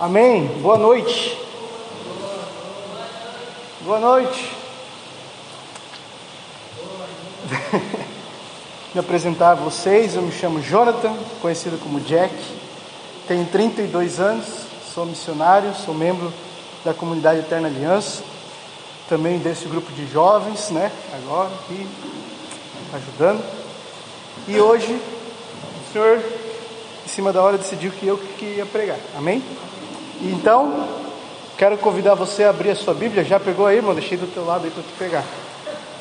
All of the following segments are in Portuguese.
Amém. Boa noite. Boa noite. me apresentar a vocês, eu me chamo Jonathan, conhecido como Jack. Tenho 32 anos, sou missionário, sou membro da comunidade Eterna Aliança, também desse grupo de jovens, né? Agora aqui ajudando. E hoje o Senhor, em cima da hora, decidiu que eu que ia pregar. Amém? Então, quero convidar você a abrir a sua Bíblia. Já pegou aí, irmão? Deixei do teu lado aí para tu pegar.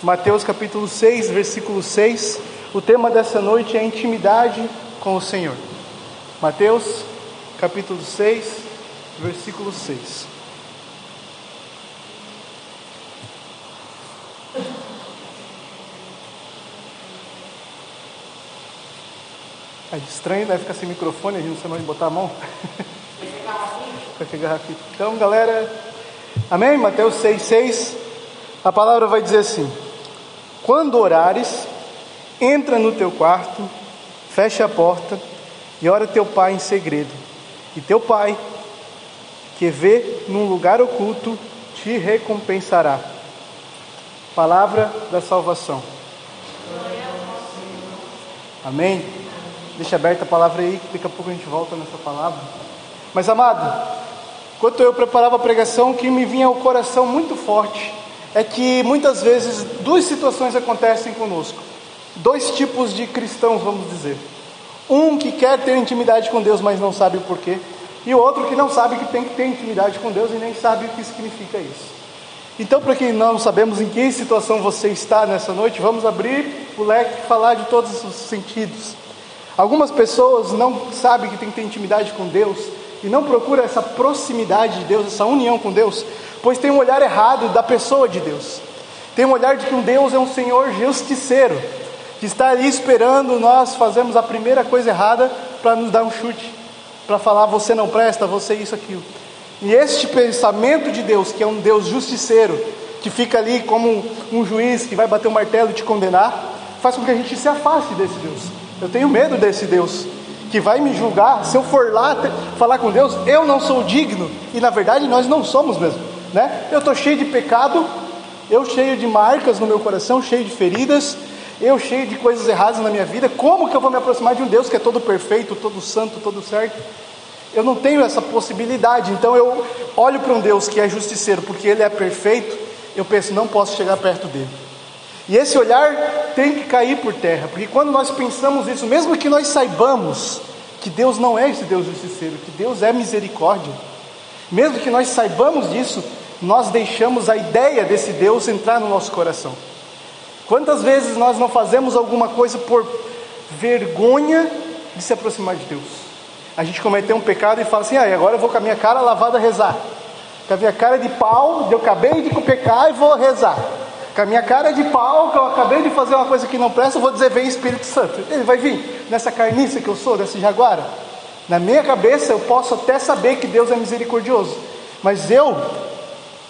Mateus capítulo 6, versículo 6. O tema dessa noite é intimidade com o Senhor. Mateus capítulo 6, versículo 6. É estranho, vai ficar sem microfone, a gente não sabe onde botar a mão. Pegar aqui. Então, galera, amém? Mateus 6,6. A palavra vai dizer assim: Quando orares, entra no teu quarto, fecha a porta e ora teu pai em segredo. E teu pai, que vê num lugar oculto, te recompensará. Palavra da salvação. Amém? Deixa aberta a palavra aí, que daqui a pouco a gente volta nessa palavra. Mas amado, enquanto eu preparava a pregação, o que me vinha ao coração muito forte é que muitas vezes duas situações acontecem conosco. Dois tipos de cristãos, vamos dizer. Um que quer ter intimidade com Deus, mas não sabe o porquê. E o outro que não sabe que tem que ter intimidade com Deus e nem sabe o que significa isso. Então, para quem não sabemos em que situação você está nessa noite, vamos abrir o leque e falar de todos os sentidos. Algumas pessoas não sabem que tem que ter intimidade com Deus e não procuram essa proximidade de Deus, essa união com Deus, pois tem um olhar errado da pessoa de Deus. Tem um olhar de que um Deus é um Senhor justiceiro, que está ali esperando nós fazermos a primeira coisa errada para nos dar um chute, para falar você não presta, você isso, aquilo. E este pensamento de Deus, que é um Deus justiceiro, que fica ali como um juiz que vai bater o um martelo e te condenar, faz com que a gente se afaste desse Deus. Eu tenho medo desse Deus que vai me julgar. Se eu for lá falar com Deus, eu não sou digno. E na verdade nós não somos mesmo, né? Eu estou cheio de pecado, eu cheio de marcas no meu coração, cheio de feridas, eu cheio de coisas erradas na minha vida. Como que eu vou me aproximar de um Deus que é todo perfeito, todo santo, todo certo? Eu não tenho essa possibilidade. Então eu olho para um Deus que é justiceiro, porque Ele é perfeito. Eu penso, não posso chegar perto dele. E esse olhar tem que cair por terra, porque quando nós pensamos isso, mesmo que nós saibamos que Deus não é esse Deus justiceiro, que Deus é misericórdia, mesmo que nós saibamos disso, nós deixamos a ideia desse Deus entrar no nosso coração. Quantas vezes nós não fazemos alguma coisa por vergonha de se aproximar de Deus? A gente cometeu um pecado e fala assim: ah, agora eu vou com a minha cara lavada rezar, com a minha cara de pau, eu acabei de pecar e vou rezar. Com a minha cara de pau, que eu acabei de fazer uma coisa que não presta, eu vou dizer: vem Espírito Santo. Ele vai vir nessa carniça que eu sou, desse jaguara. Na minha cabeça eu posso até saber que Deus é misericordioso, mas eu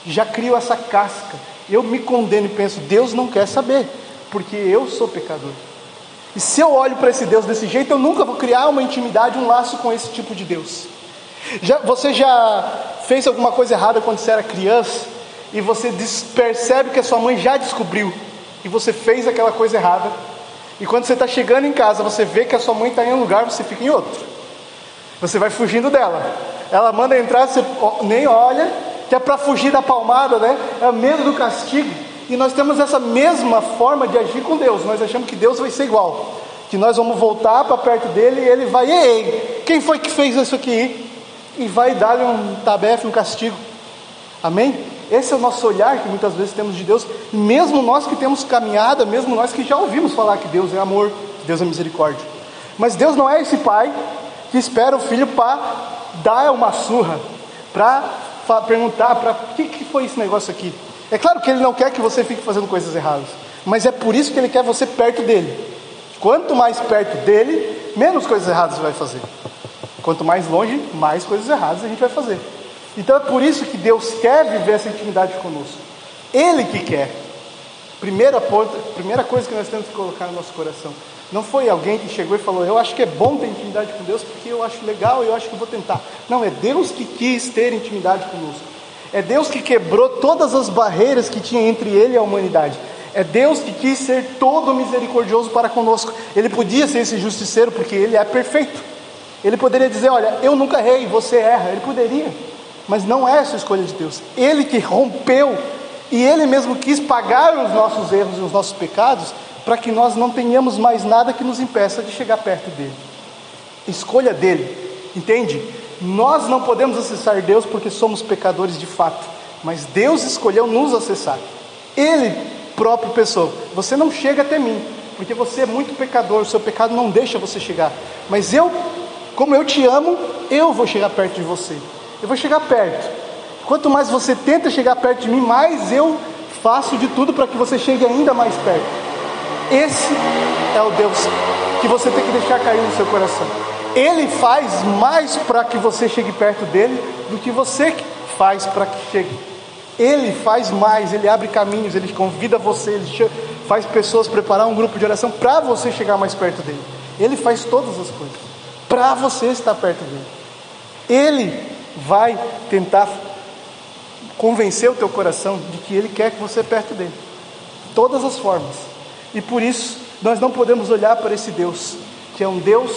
já crio essa casca. Eu me condeno e penso: Deus não quer saber, porque eu sou pecador. E se eu olho para esse Deus desse jeito, eu nunca vou criar uma intimidade, um laço com esse tipo de Deus. Já, você já fez alguma coisa errada quando você era criança? E você percebe que a sua mãe já descobriu e você fez aquela coisa errada. E quando você está chegando em casa, você vê que a sua mãe está em um lugar, você fica em outro. Você vai fugindo dela. Ela manda entrar, você nem olha, que é para fugir da palmada, né? É medo do castigo. E nós temos essa mesma forma de agir com Deus. Nós achamos que Deus vai ser igual. Que nós vamos voltar para perto dele e ele vai, ei, quem foi que fez isso aqui? E vai dar-lhe um tabefe, um castigo. Amém? Esse é o nosso olhar que muitas vezes temos de Deus, mesmo nós que temos caminhada, mesmo nós que já ouvimos falar que Deus é amor, que Deus é misericórdia. Mas Deus não é esse pai que espera o filho para dar uma surra, para perguntar para o que, que foi esse negócio aqui. É claro que ele não quer que você fique fazendo coisas erradas, mas é por isso que ele quer você perto dele. Quanto mais perto dele, menos coisas erradas você vai fazer. Quanto mais longe, mais coisas erradas a gente vai fazer. Então é por isso que Deus quer viver essa intimidade conosco. Ele que quer. Primeira, ponta, primeira coisa que nós temos que colocar no nosso coração. Não foi alguém que chegou e falou: Eu acho que é bom ter intimidade com Deus porque eu acho legal e eu acho que vou tentar. Não, é Deus que quis ter intimidade conosco. É Deus que quebrou todas as barreiras que tinha entre Ele e a humanidade. É Deus que quis ser todo misericordioso para conosco. Ele podia ser esse justiceiro porque Ele é perfeito. Ele poderia dizer: Olha, eu nunca errei, você erra. Ele poderia, mas não é essa a escolha de Deus. Ele que rompeu e Ele mesmo quis pagar os nossos erros e os nossos pecados para que nós não tenhamos mais nada que nos impeça de chegar perto dele. Escolha dele, entende? Nós não podemos acessar Deus porque somos pecadores de fato, mas Deus escolheu nos acessar. Ele próprio pensou: você não chega até mim, porque você é muito pecador, o seu pecado não deixa você chegar. Mas eu, como eu te amo, eu vou chegar perto de você. Eu vou chegar perto. Quanto mais você tenta chegar perto de mim, mais eu faço de tudo para que você chegue ainda mais perto. Esse é o Deus que você tem que deixar cair no seu coração. Ele faz mais para que você chegue perto dele do que você faz para que chegue. Ele faz mais, ele abre caminhos, ele convida você, ele faz pessoas preparar um grupo de oração para você chegar mais perto dele. Ele faz todas as coisas para você estar perto dele. Ele vai tentar convencer o teu coração de que ele quer que você perto dele. Todas as formas. E por isso, nós não podemos olhar para esse Deus, que é um Deus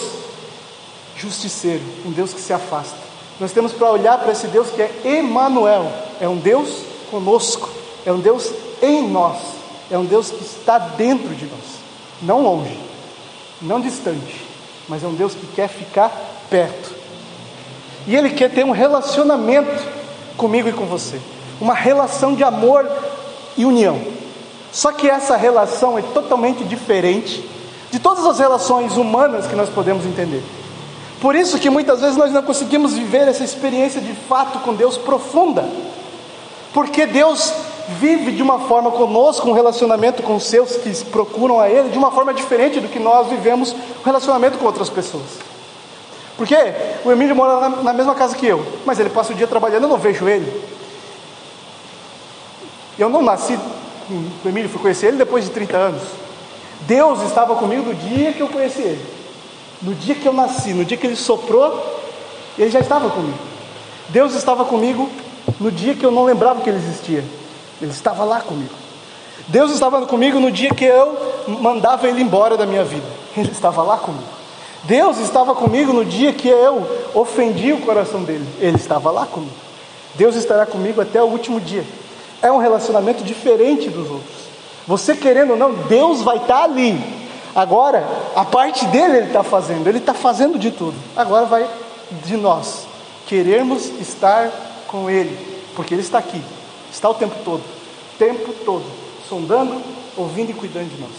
justiceiro, um Deus que se afasta. Nós temos para olhar para esse Deus que é Emanuel, é um Deus conosco, é um Deus em nós, é um Deus que está dentro de nós, não longe, não distante, mas é um Deus que quer ficar perto. E ele quer ter um relacionamento comigo e com você, uma relação de amor e união. Só que essa relação é totalmente diferente de todas as relações humanas que nós podemos entender. Por isso que muitas vezes nós não conseguimos viver essa experiência de fato com Deus profunda. Porque Deus vive de uma forma conosco, um relacionamento com os seus que procuram a Ele, de uma forma diferente do que nós vivemos um relacionamento com outras pessoas. Porque o Emílio mora na, mesma casa que eu, mas ele passa o dia trabalhando, eu não vejo ele. Eu não nasci o Emílio foi conhecer ele depois de 30 anos. Deus estava comigo no dia que eu conheci ele. No dia que eu nasci, no dia que ele soprou, ele já estava comigo. Deus estava comigo no dia que eu não lembrava que ele existia. Ele estava lá comigo. Deus estava comigo no dia que eu mandava ele embora da minha vida. Ele estava lá comigo. Deus estava comigo no dia que eu ofendi o coração dele. Ele estava lá comigo. Deus estará comigo até o último dia é um relacionamento diferente dos outros. Você querendo ou não, Deus vai estar ali. Agora, a parte dele ele está fazendo, ele está fazendo de tudo. Agora vai de nós querermos estar com ele, porque ele está aqui, está o tempo todo, tempo todo, sondando, ouvindo e cuidando de nós.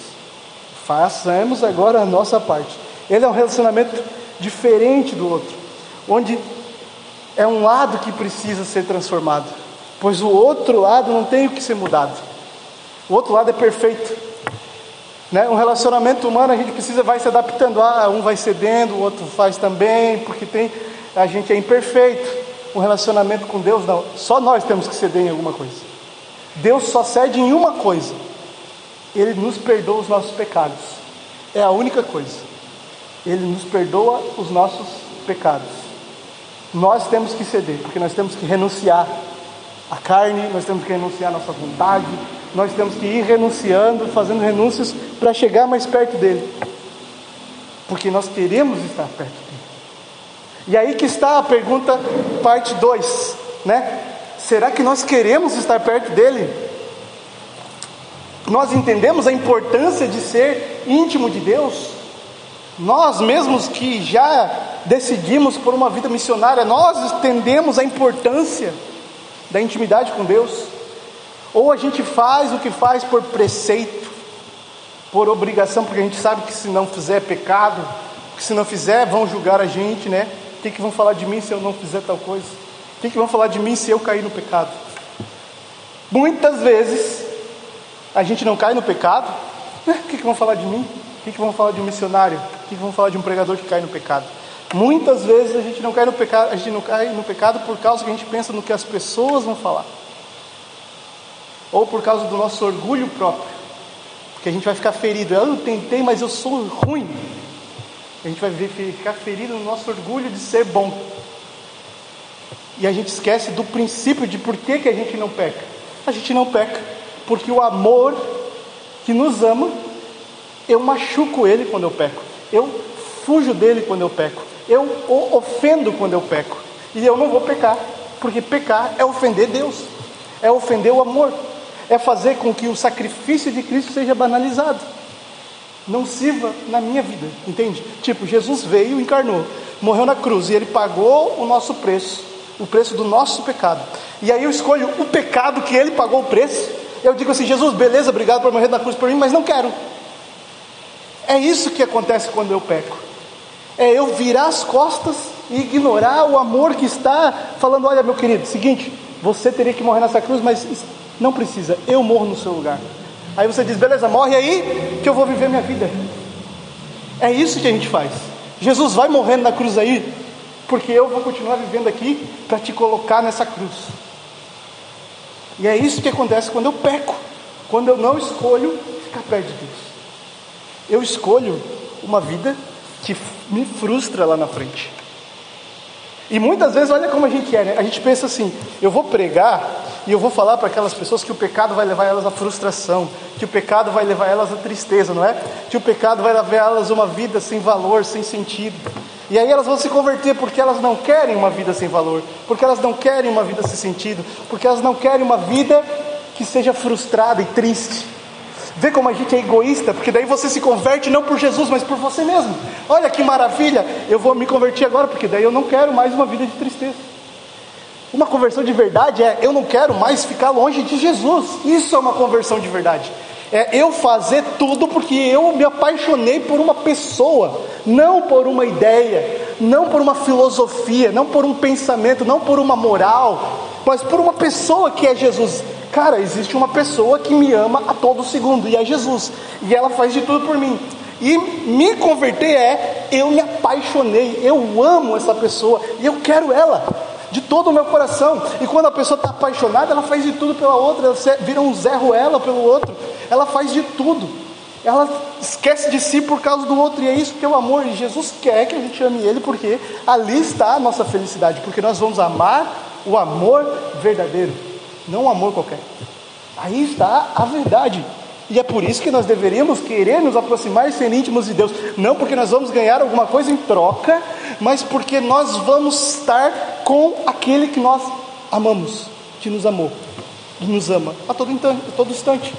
Façamos agora a nossa parte. Ele é um relacionamento diferente do outro, onde é um lado que precisa ser transformado pois o outro lado não tem o que ser mudado. O outro lado é perfeito. Né? Um relacionamento humano a gente precisa vai se adaptando. Ah, um vai cedendo, o outro faz também, porque tem a gente é imperfeito. Um relacionamento com Deus não. Só nós temos que ceder em alguma coisa. Deus só cede em uma coisa. Ele nos perdoa os nossos pecados. É a única coisa. Ele nos perdoa os nossos pecados. Nós temos que ceder, porque nós temos que renunciar a carne, nós temos que renunciar a nossa vontade, nós temos que ir renunciando, fazendo renúncias para chegar mais perto dele, porque nós queremos estar perto dele. E aí que está a pergunta, parte 2, né? Será que nós queremos estar perto dele? Nós entendemos a importância de ser íntimo de Deus? Nós mesmos que já decidimos por uma vida missionária, nós entendemos a importância da intimidade com Deus, ou a gente faz o que faz por preceito, por obrigação, porque a gente sabe que se não fizer é pecado, que se não fizer vão julgar a gente, né? O que, que vão falar de mim se eu não fizer tal coisa? O que, que vão falar de mim se eu cair no pecado? Muitas vezes a gente não cai no pecado, né? o que, que vão falar de mim? O que, que vão falar de um missionário? Que, vão falar de um pregador que cai no pecado? Muitas vezes a gente não cai no pecado, a gente não cai no pecado por causa que a gente pensa no que as pessoas vão falar. Ou por causa do nosso orgulho próprio. que a gente vai ficar ferido. Eu tentei, mas eu sou ruim. A gente vai ficar ferido no nosso orgulho de ser bom. E a gente esquece do princípio de por que, que a gente não peca. A gente não peca porque o amor que nos ama, eu machuco ele quando eu peco. Eu fujo dele quando eu peco. Eu o ofendo quando eu peco. E eu não vou pecar, porque pecar é ofender Deus, é ofender o amor, é fazer com que o sacrifício de Cristo seja banalizado não sirva na minha vida, entende? Tipo, Jesus veio, encarnou, morreu na cruz e ele pagou o nosso preço, o preço do nosso pecado. E aí eu escolho o pecado que ele pagou o preço. Eu digo assim: Jesus, beleza, obrigado por morrer na cruz por mim, mas não quero. É isso que acontece quando eu peco. É eu virar as costas e ignorar o amor que está falando: olha, meu querido, seguinte, você teria que morrer nessa cruz, mas não precisa, eu morro no seu lugar. Aí você diz, beleza, morre aí que eu vou viver minha vida. É isso que a gente faz. Jesus vai morrendo na cruz aí, porque eu vou continuar vivendo aqui para te colocar nessa cruz. E é isso que acontece quando eu peco, quando eu não escolho ficar perto de Deus. Eu escolho uma vida que me frustra lá na frente. E muitas vezes, olha como a gente é, né? A gente pensa assim: eu vou pregar e eu vou falar para aquelas pessoas que o pecado vai levar elas à frustração, que o pecado vai levar elas à tristeza, não é? Que o pecado vai levar elas a uma vida sem valor, sem sentido. E aí elas vão se converter porque elas não querem uma vida sem valor, porque elas não querem uma vida sem sentido, porque elas não querem uma vida que seja frustrada e triste. Vê como a gente é egoísta, porque daí você se converte não por Jesus, mas por você mesmo. Olha que maravilha, eu vou me converter agora, porque daí eu não quero mais uma vida de tristeza. Uma conversão de verdade é eu não quero mais ficar longe de Jesus. Isso é uma conversão de verdade. É eu fazer tudo porque eu me apaixonei por uma pessoa, não por uma ideia, não por uma filosofia, não por um pensamento, não por uma moral, mas por uma pessoa que é Jesus. Cara, existe uma pessoa que me ama a todo segundo e é Jesus, e ela faz de tudo por mim. E me converter é eu me apaixonei, eu amo essa pessoa e eu quero ela de todo o meu coração. E quando a pessoa está apaixonada, ela faz de tudo pela outra, ela vira um Zé Ruela pelo outro, ela faz de tudo. Ela esquece de si por causa do outro, e é isso que é o amor. E Jesus quer que a gente ame Ele, porque ali está a nossa felicidade, porque nós vamos amar o amor verdadeiro, não o amor qualquer. Aí está a verdade. E é por isso que nós deveríamos querer nos aproximar e ser íntimos de Deus, não porque nós vamos ganhar alguma coisa em troca, mas porque nós vamos estar com aquele que nós amamos, que nos amou e nos ama a todo instante.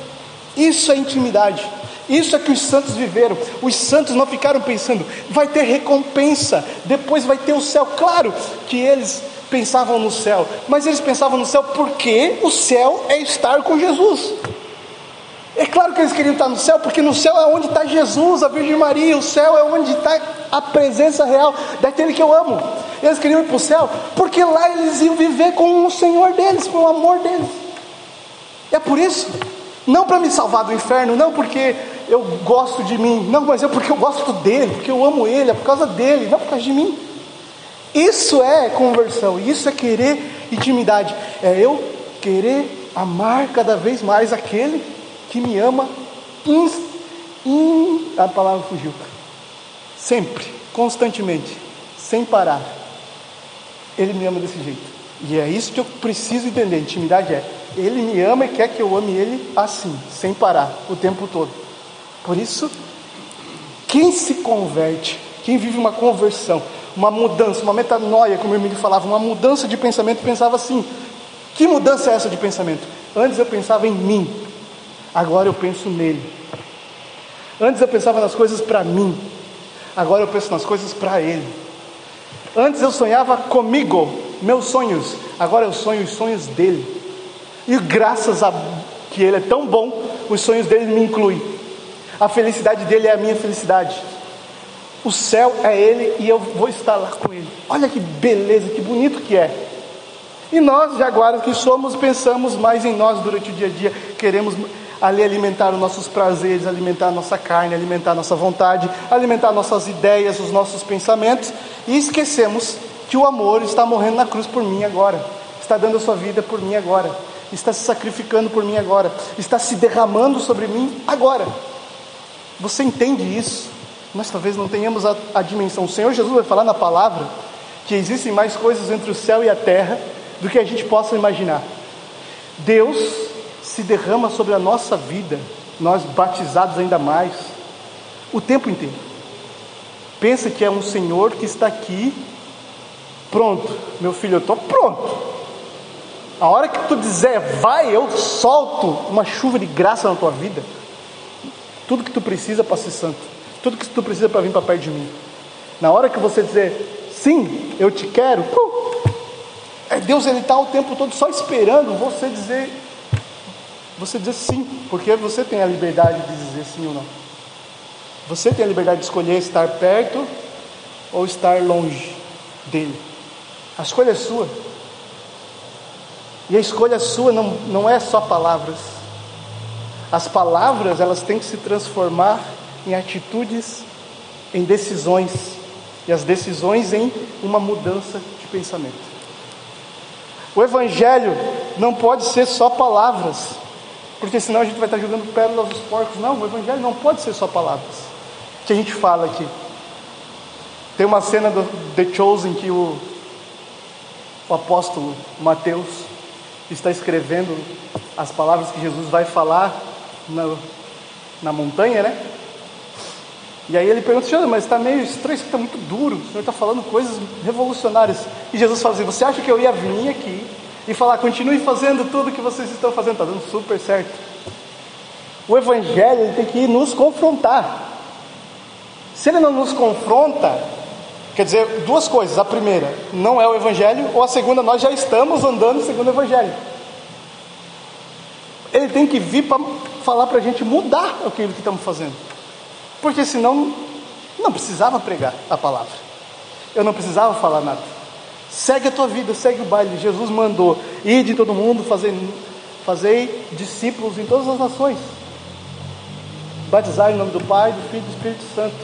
Isso é intimidade. Isso é que os santos viveram. Os santos não ficaram pensando, vai ter recompensa, depois vai ter o céu. Claro que eles pensavam no céu, mas eles pensavam no céu porque o céu é estar com Jesus. É claro que eles queriam estar no céu, porque no céu é onde está Jesus, a Virgem Maria, o céu é onde está a presença real daquele que eu amo. Eles queriam ir para o céu, porque lá eles iam viver com o Senhor deles, com o amor deles. É por isso, não para me salvar do inferno, não porque eu gosto de mim, não, mas é porque eu gosto dele, porque eu amo ele, é por causa dele, não por causa de mim. Isso é conversão, isso é querer intimidade, é eu querer amar cada vez mais aquele que me ama, in, in, a palavra fugiu, sempre, constantemente, sem parar. Ele me ama desse jeito. E é isso que eu preciso entender. Intimidade é, ele me ama e quer que eu ame ele assim, sem parar, o tempo todo. Por isso, quem se converte, quem vive uma conversão, uma mudança, uma metanoia, como o Emílio falava, uma mudança de pensamento, pensava assim: que mudança é essa de pensamento? Antes eu pensava em mim, agora eu penso nele. Antes eu pensava nas coisas para mim, agora eu penso nas coisas para ele. Antes eu sonhava comigo, meus sonhos, agora eu sonho os sonhos dele. E graças a que ele é tão bom, os sonhos dele me incluem. A felicidade dele é a minha felicidade. O céu é ele e eu vou estar lá com ele. Olha que beleza, que bonito que é. E nós, jaguaras que somos, pensamos mais em nós durante o dia a dia, queremos ali alimentar os nossos prazeres, alimentar a nossa carne, alimentar a nossa vontade, alimentar nossas ideias, os nossos pensamentos, e esquecemos que o amor está morrendo na cruz por mim agora, está dando a sua vida por mim agora, está se sacrificando por mim agora, está se derramando sobre mim agora. Você entende isso? Nós talvez não tenhamos a, a dimensão. O Senhor Jesus vai falar na palavra que existem mais coisas entre o céu e a terra do que a gente possa imaginar. Deus se derrama sobre a nossa vida, nós batizados ainda mais, o tempo inteiro. Pensa que é um Senhor que está aqui, pronto, meu filho, eu estou pronto. A hora que tu dizer vai, eu solto uma chuva de graça na tua vida. Tudo que tu precisa para ser santo, tudo que tu precisa para vir para perto de mim. Na hora que você dizer sim, eu te quero, é Deus ele está o tempo todo só esperando você dizer, você dizer sim, porque você tem a liberdade de dizer sim ou não. Você tem a liberdade de escolher estar perto ou estar longe dele. A escolha é sua. E a escolha sua não, não é só palavras. As palavras elas têm que se transformar em atitudes, em decisões, e as decisões em uma mudança de pensamento. O Evangelho não pode ser só palavras, porque senão a gente vai estar jogando pérolas aos porcos. Não, o Evangelho não pode ser só palavras. Que a gente fala aqui. Tem uma cena do The Chosen que o, o apóstolo Mateus está escrevendo as palavras que Jesus vai falar na, na montanha, né? E aí ele pergunta, Senhor, mas está meio estranho, está muito duro, o Senhor está falando coisas revolucionárias. E Jesus fala assim, você acha que eu ia vir aqui e falar, continue fazendo tudo que vocês estão fazendo, está dando super certo. O Evangelho ele tem que nos confrontar. Se ele não nos confronta, quer dizer, duas coisas. A primeira, não é o Evangelho, ou a segunda, nós já estamos andando segundo o Evangelho. Ele tem que vir para falar para a gente mudar aquilo que estamos fazendo. Porque senão não precisava pregar a palavra. Eu não precisava falar nada. Segue a tua vida, segue o baile. Jesus mandou ir de todo mundo, fazer, fazer discípulos em todas as nações. Batizar em nome do Pai, do Filho e do Espírito Santo.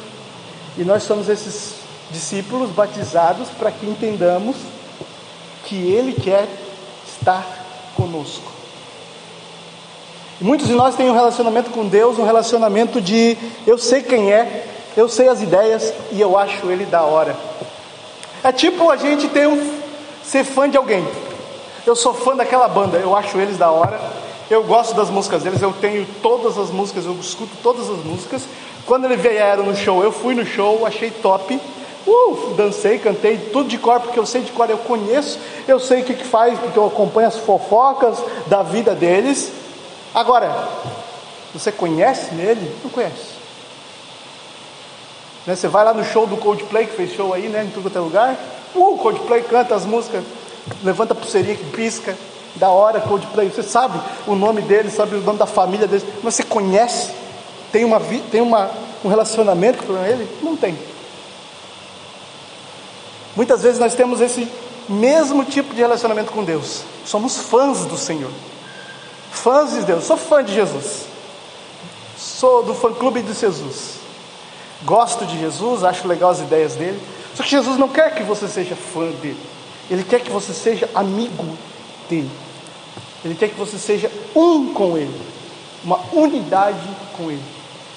E nós somos esses discípulos batizados para que entendamos que Ele quer estar conosco. Muitos de nós têm um relacionamento com Deus, um relacionamento de eu sei quem é, eu sei as ideias e eu acho ele da hora. É tipo a gente ter um, ser fã de alguém. Eu sou fã daquela banda, eu acho eles da hora, eu gosto das músicas deles, eu tenho todas as músicas, eu escuto todas as músicas. Quando ele vieram no show, eu fui no show, achei top. Uh, dancei, cantei tudo de cor, porque eu sei de cor, eu conheço, eu sei o que, que faz, porque eu acompanho as fofocas da vida deles. Agora, você conhece ele? Não conhece. Né? Você vai lá no show do Coldplay, que fez show aí, né? Em tudo quanto é lugar. Uh, Coldplay canta as músicas, levanta a pulseirinha que pisca. Da hora, Coldplay. Você sabe o nome dele, sabe o nome da família dele. Mas você conhece? Tem, uma, tem uma, um relacionamento com ele? Não tem. Muitas vezes nós temos esse mesmo tipo de relacionamento com Deus. Somos fãs do Senhor. Fãs de Deus, sou fã de Jesus. Sou do fã clube de Jesus. Gosto de Jesus, acho legal as ideias dele. Só que Jesus não quer que você seja fã dele. Ele quer que você seja amigo dele. Ele quer que você seja um com ele. Uma unidade com ele.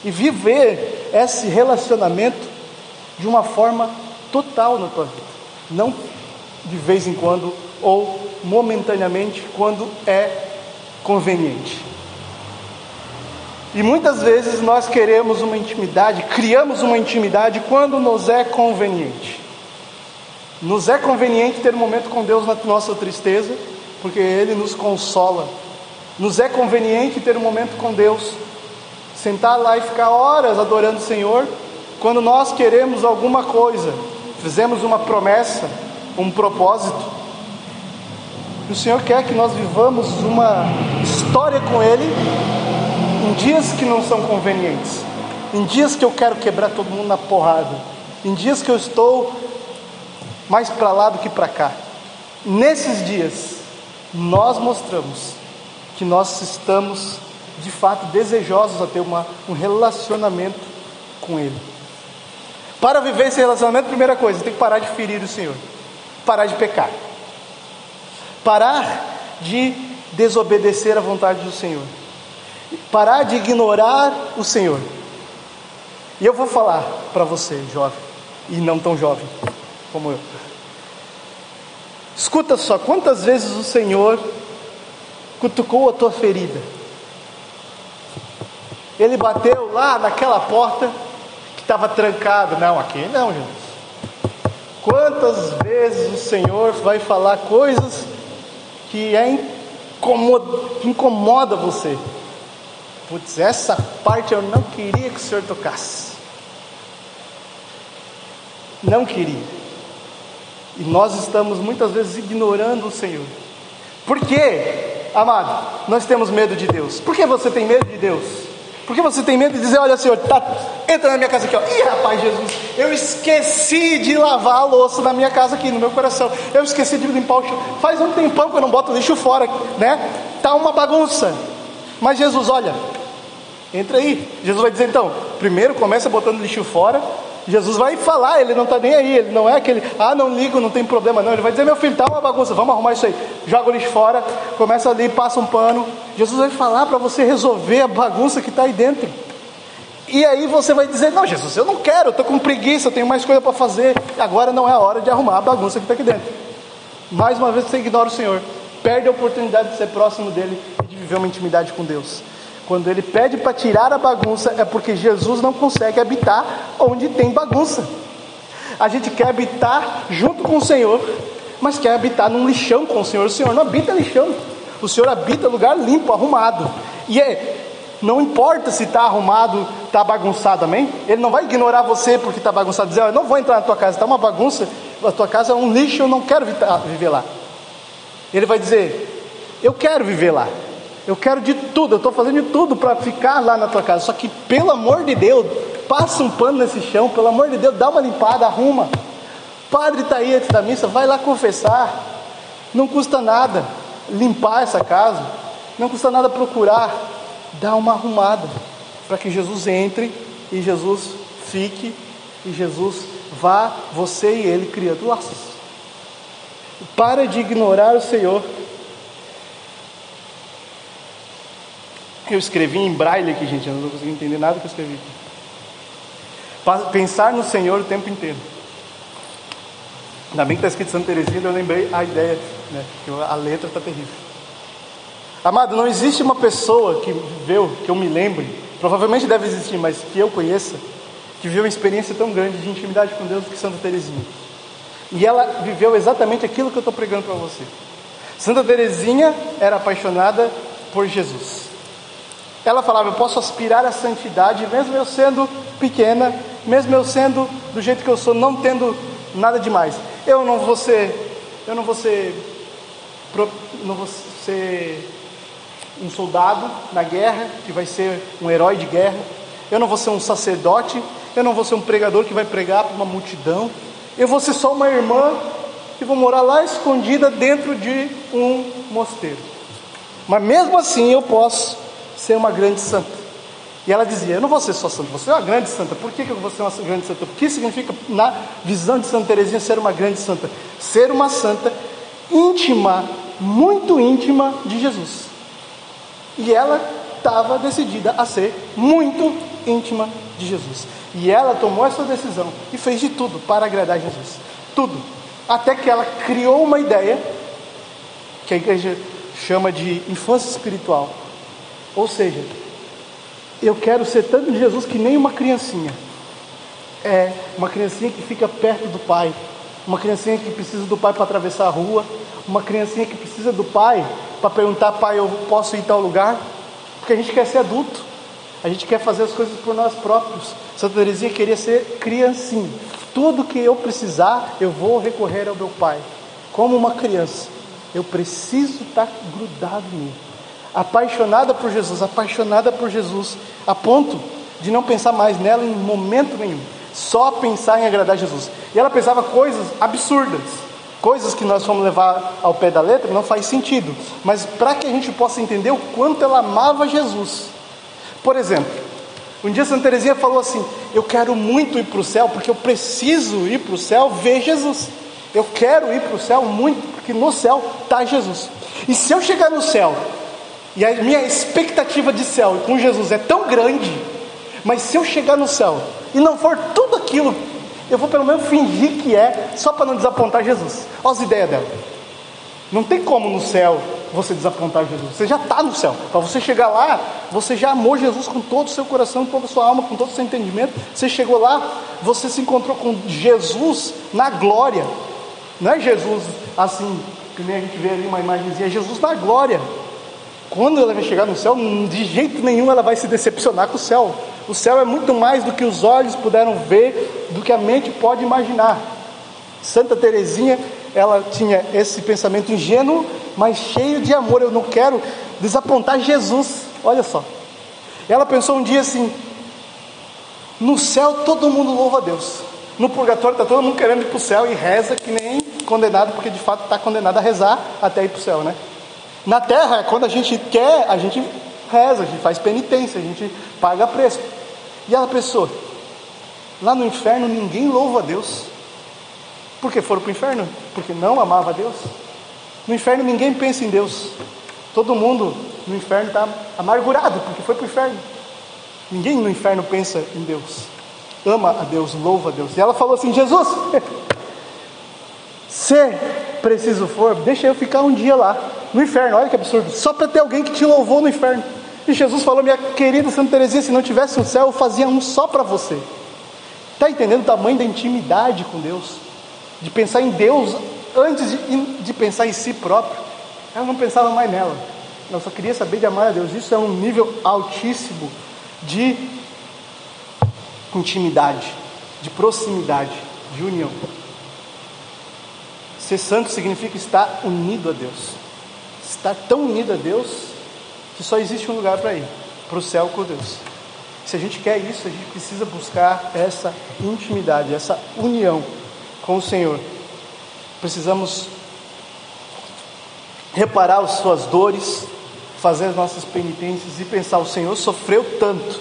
E viver esse relacionamento de uma forma total na tua vida. Não de vez em quando ou momentaneamente quando é conveniente. E muitas vezes nós queremos uma intimidade, criamos uma intimidade quando nos é conveniente. Nos é conveniente ter um momento com Deus na nossa tristeza, porque Ele nos consola. Nos é conveniente ter um momento com Deus, sentar lá e ficar horas adorando o Senhor, quando nós queremos alguma coisa, fizemos uma promessa, um propósito, o Senhor quer que nós vivamos uma história com Ele em dias que não são convenientes, em dias que eu quero quebrar todo mundo na porrada, em dias que eu estou mais para lá do que para cá. Nesses dias, nós mostramos que nós estamos de fato desejosos a ter uma, um relacionamento com Ele. Para viver esse relacionamento, primeira coisa, tem que parar de ferir o Senhor, parar de pecar parar de desobedecer à vontade do Senhor, parar de ignorar o Senhor. E eu vou falar para você, jovem, e não tão jovem como eu. Escuta só, quantas vezes o Senhor cutucou a tua ferida? Ele bateu lá naquela porta que estava trancada. Não, aqui não, Jesus. Quantas vezes o Senhor vai falar coisas que é incomoda, incomoda você? Putz, essa parte eu não queria que o Senhor tocasse. Não queria. E nós estamos muitas vezes ignorando o Senhor. Por quê, amado? Nós temos medo de Deus. Por que você tem medo de Deus? Por que você tem medo de dizer, olha Senhor, tá, entra na minha casa aqui, ó. Ih, rapaz, Jesus, eu esqueci de lavar a louça na minha casa aqui, no meu coração. Eu esqueci de limpar o chão. Faz um tempão que eu não boto lixo fora, né? Tá uma bagunça. Mas Jesus, olha, entra aí. Jesus vai dizer então, primeiro começa botando lixo fora, Jesus vai falar, ele não está nem aí, ele não é aquele, ah, não ligo, não tem problema, não. Ele vai dizer, meu filho, tá uma bagunça, vamos arrumar isso aí. Joga o lixo fora, começa ali, passa um pano. Jesus vai falar para você resolver a bagunça que está aí dentro. E aí você vai dizer, não, Jesus, eu não quero, estou com preguiça, eu tenho mais coisa para fazer. Agora não é a hora de arrumar a bagunça que está aqui dentro. Mais uma vez você ignora o Senhor, perde a oportunidade de ser próximo dele e de viver uma intimidade com Deus. Quando ele pede para tirar a bagunça, é porque Jesus não consegue habitar onde tem bagunça. A gente quer habitar junto com o Senhor, mas quer habitar num lixão com o Senhor. O Senhor não habita lixão, o Senhor habita lugar limpo, arrumado. E é, não importa se está arrumado, está bagunçado, amém? Ele não vai ignorar você porque está bagunçado, dizer, eu não vou entrar na tua casa, está uma bagunça, a tua casa é um lixo, eu não quero viver lá. Ele vai dizer, eu quero viver lá. Eu quero de tudo, eu estou fazendo de tudo para ficar lá na tua casa. Só que, pelo amor de Deus, passa um pano nesse chão, pelo amor de Deus, dá uma limpada, arruma. Padre está aí antes da missa, vai lá confessar. Não custa nada limpar essa casa, não custa nada procurar, dar uma arrumada, para que Jesus entre e Jesus fique e Jesus vá, você e ele criando laços. Para de ignorar o Senhor Eu escrevi em braille aqui, gente, eu não consegui entender nada que eu escrevi aqui. Pensar no Senhor o tempo inteiro. Ainda bem que está escrito Santa Teresinha, eu lembrei a ideia, né? Que a letra está terrível. Amado, não existe uma pessoa que viveu, que eu me lembre, provavelmente deve existir, mas que eu conheça, que viveu uma experiência tão grande de intimidade com Deus que Santa Teresinha. E ela viveu exatamente aquilo que eu estou pregando para você. Santa Teresinha era apaixonada por Jesus. Ela falava: Eu posso aspirar à santidade, mesmo eu sendo pequena, mesmo eu sendo do jeito que eu sou, não tendo nada demais. Eu não vou ser, eu não vou ser, não vou ser um soldado na guerra que vai ser um herói de guerra. Eu não vou ser um sacerdote. Eu não vou ser um pregador que vai pregar para uma multidão. Eu vou ser só uma irmã que vou morar lá escondida dentro de um mosteiro. Mas mesmo assim eu posso ser uma grande santa. E ela dizia: Eu não vou ser só santa, vou ser uma grande santa. Por que, que eu vou ser uma grande santa? O que significa, na visão de Santa Teresinha, ser uma grande santa? Ser uma santa íntima, muito íntima de Jesus. E ela estava decidida a ser muito íntima de Jesus. E ela tomou essa decisão e fez de tudo para agradar Jesus. Tudo. Até que ela criou uma ideia que a igreja chama de infância espiritual ou seja, eu quero ser tanto de Jesus que nem uma criancinha. É, uma criancinha que fica perto do pai, uma criancinha que precisa do pai para atravessar a rua, uma criancinha que precisa do pai para perguntar, pai, eu posso ir em tal lugar? Porque a gente quer ser adulto, a gente quer fazer as coisas por nós próprios. Santa Teresinha queria ser criancinha. Tudo que eu precisar, eu vou recorrer ao meu pai. Como uma criança, eu preciso estar grudado nele apaixonada por Jesus, apaixonada por Jesus, a ponto de não pensar mais nela em momento nenhum, só pensar em agradar Jesus. E ela pensava coisas absurdas, coisas que nós vamos levar ao pé da letra, não faz sentido, mas para que a gente possa entender o quanto ela amava Jesus. Por exemplo, um dia Santa Teresinha falou assim: Eu quero muito ir para o céu, porque eu preciso ir para o céu ver Jesus. Eu quero ir para o céu muito, porque no céu está Jesus. E se eu chegar no céu e a minha expectativa de céu com Jesus é tão grande, mas se eu chegar no céu e não for tudo aquilo, eu vou pelo menos fingir que é, só para não desapontar Jesus. Olha as ideias dela. Não tem como no céu você desapontar Jesus. Você já está no céu. Para você chegar lá, você já amou Jesus com todo o seu coração, com toda a sua alma, com todo o seu entendimento. Você chegou lá, você se encontrou com Jesus na glória. Não é Jesus assim, que nem a gente vê ali uma imagenzinha, é Jesus na glória. Quando ela vai chegar no céu, de jeito nenhum ela vai se decepcionar com o céu. O céu é muito mais do que os olhos puderam ver, do que a mente pode imaginar. Santa Teresinha, ela tinha esse pensamento ingênuo, mas cheio de amor. Eu não quero desapontar Jesus. Olha só. Ela pensou um dia assim: no céu todo mundo louva a Deus. No purgatório está todo mundo querendo ir para o céu e reza que nem condenado, porque de fato está condenado a rezar até ir para o céu, né? Na terra, quando a gente quer, a gente reza, a gente faz penitência, a gente paga preço. E ela pensou: lá no inferno ninguém louva a Deus. Porque foram para o inferno? Porque não amava a Deus? No inferno ninguém pensa em Deus. Todo mundo no inferno está amargurado porque foi para o inferno. Ninguém no inferno pensa em Deus. Ama a Deus, louva a Deus. E ela falou assim: Jesus, se preciso for, deixa eu ficar um dia lá no inferno. Olha que absurdo. Só para ter alguém que te louvou no inferno. E Jesus falou: Minha querida Santa Teresinha, se não tivesse um céu, eu fazia um só para você. Está entendendo o tamanho da intimidade com Deus? De pensar em Deus antes de, de pensar em si próprio. Ela não pensava mais nela. Ela só queria saber de amar a Deus. Isso é um nível altíssimo de intimidade, de proximidade, de união. Ser santo significa estar unido a Deus. Estar tão unido a Deus que só existe um lugar para ir para o céu com Deus. Se a gente quer isso, a gente precisa buscar essa intimidade, essa união com o Senhor. Precisamos reparar as suas dores, fazer as nossas penitências e pensar: o Senhor sofreu tanto.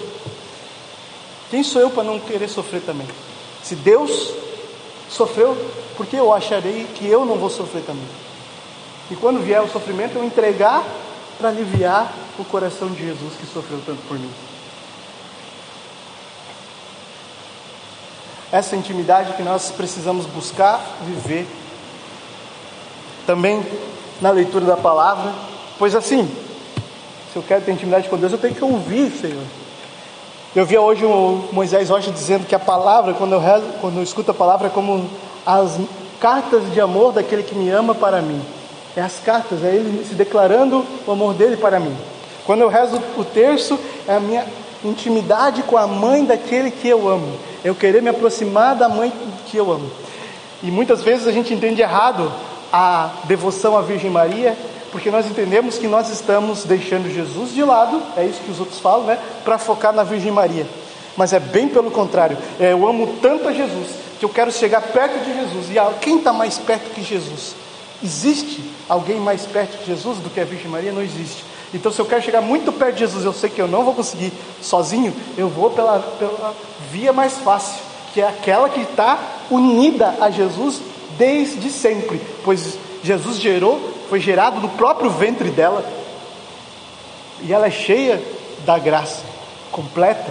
Quem sou eu para não querer sofrer também? Se Deus sofreu, por que eu acharei que eu não vou sofrer também? E quando vier o sofrimento, eu entregar para aliviar o coração de Jesus que sofreu tanto por mim. Essa intimidade que nós precisamos buscar viver também na leitura da palavra, pois assim, se eu quero ter intimidade com Deus, eu tenho que ouvir, Senhor. Eu via hoje o Moisés Rocha dizendo que a palavra, quando eu, rezo, quando eu escuto a palavra, é como as cartas de amor daquele que me ama para mim. É as cartas, é ele se declarando o amor dele para mim. Quando eu rezo o terço, é a minha intimidade com a mãe daquele que eu amo. Eu querer me aproximar da mãe que eu amo. E muitas vezes a gente entende errado a devoção à Virgem Maria, porque nós entendemos que nós estamos deixando Jesus de lado, é isso que os outros falam, né? Para focar na Virgem Maria. Mas é bem pelo contrário. É, eu amo tanto a Jesus que eu quero chegar perto de Jesus. E quem está mais perto que Jesus? Existe alguém mais perto de Jesus do que a Virgem Maria? Não existe. Então, se eu quero chegar muito perto de Jesus, eu sei que eu não vou conseguir sozinho, eu vou pela, pela via mais fácil, que é aquela que está unida a Jesus desde sempre, pois Jesus gerou, foi gerado no próprio ventre dela, e ela é cheia da graça, completa,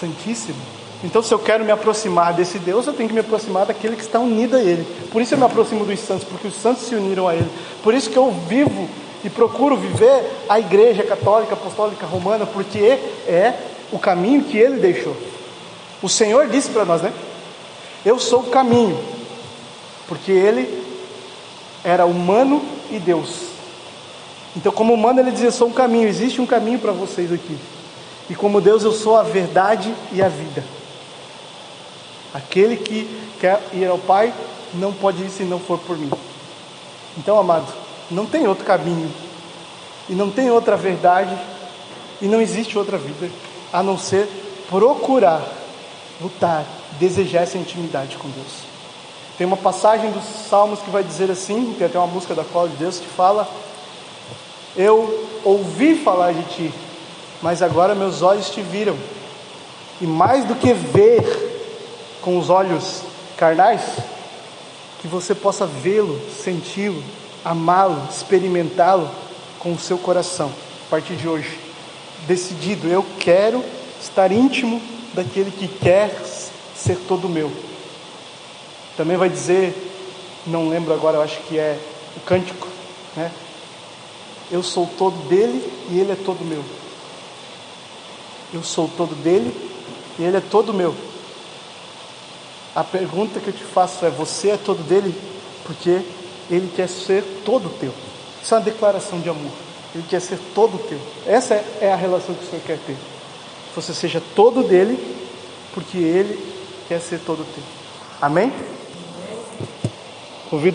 santíssima. Então, se eu quero me aproximar desse Deus, eu tenho que me aproximar daquele que está unido a Ele. Por isso eu me aproximo dos santos, porque os santos se uniram a Ele. Por isso que eu vivo e procuro viver a igreja católica, apostólica, romana, porque é o caminho que ele deixou. O Senhor disse para nós, né? Eu sou o caminho, porque ele era humano e Deus. Então, como humano, ele dizia: Eu sou um caminho, existe um caminho para vocês aqui. E como Deus, eu sou a verdade e a vida. Aquele que quer ir ao Pai não pode ir se não for por mim. Então, amado, não tem outro caminho, e não tem outra verdade, e não existe outra vida a não ser procurar, lutar, desejar essa intimidade com Deus. Tem uma passagem dos Salmos que vai dizer assim: tem até uma música da qual Deus que fala: Eu ouvi falar de ti, mas agora meus olhos te viram, e mais do que ver com os olhos carnais, que você possa vê-lo, senti-lo, amá-lo, experimentá-lo com o seu coração, a partir de hoje. Decidido, eu quero estar íntimo daquele que quer ser todo meu. Também vai dizer, não lembro agora, eu acho que é o cântico, né? Eu sou todo dele e ele é todo meu. Eu sou todo dele e ele é todo meu. A pergunta que eu te faço é: você é todo dele? Porque ele quer ser todo teu. Isso é uma declaração de amor. Ele quer ser todo teu. Essa é a relação que o Senhor quer ter. Que você seja todo dele, porque ele quer ser todo teu. Amém? Convido